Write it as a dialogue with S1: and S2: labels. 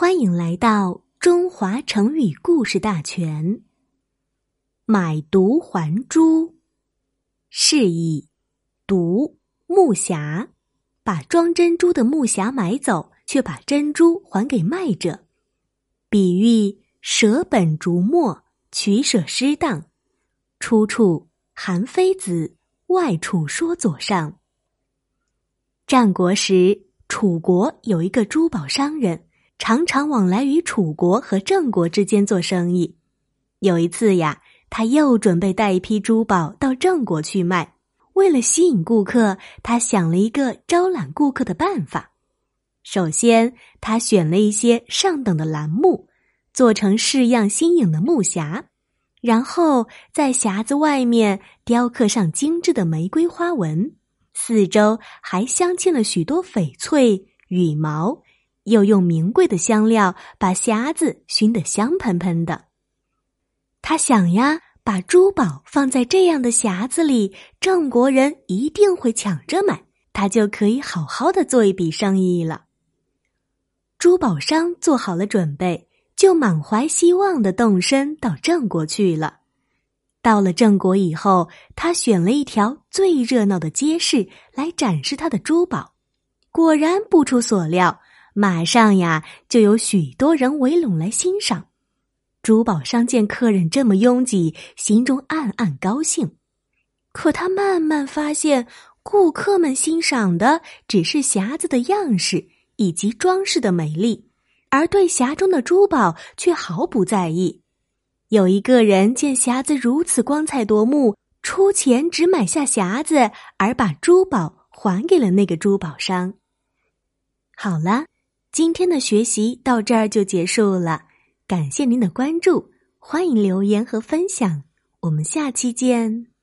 S1: 欢迎来到中华成语故事大全。买椟还珠，是以椟木匣，把装珍珠的木匣买走，却把珍珠还给卖者，比喻舍本逐末，取舍失当。出处《韩非子·外储说左上》。战国时，楚国有一个珠宝商人。常常往来于楚国和郑国之间做生意。有一次呀，他又准备带一批珠宝到郑国去卖。为了吸引顾客，他想了一个招揽顾客的办法。首先，他选了一些上等的楠木，做成式样新颖的木匣，然后在匣子外面雕刻上精致的玫瑰花纹，四周还镶嵌了许多翡翠、羽毛。又用名贵的香料把匣子熏得香喷喷的。他想呀，把珠宝放在这样的匣子里，郑国人一定会抢着买，他就可以好好的做一笔生意了。珠宝商做好了准备，就满怀希望的动身到郑国去了。到了郑国以后，他选了一条最热闹的街市来展示他的珠宝，果然不出所料。马上呀，就有许多人围拢来欣赏。珠宝商见客人这么拥挤，心中暗暗高兴。可他慢慢发现，顾客们欣赏的只是匣子的样式以及装饰的美丽，而对匣中的珠宝却毫不在意。有一个人见匣子如此光彩夺目，出钱只买下匣子，而把珠宝还给了那个珠宝商。好了。今天的学习到这儿就结束了，感谢您的关注，欢迎留言和分享，我们下期见。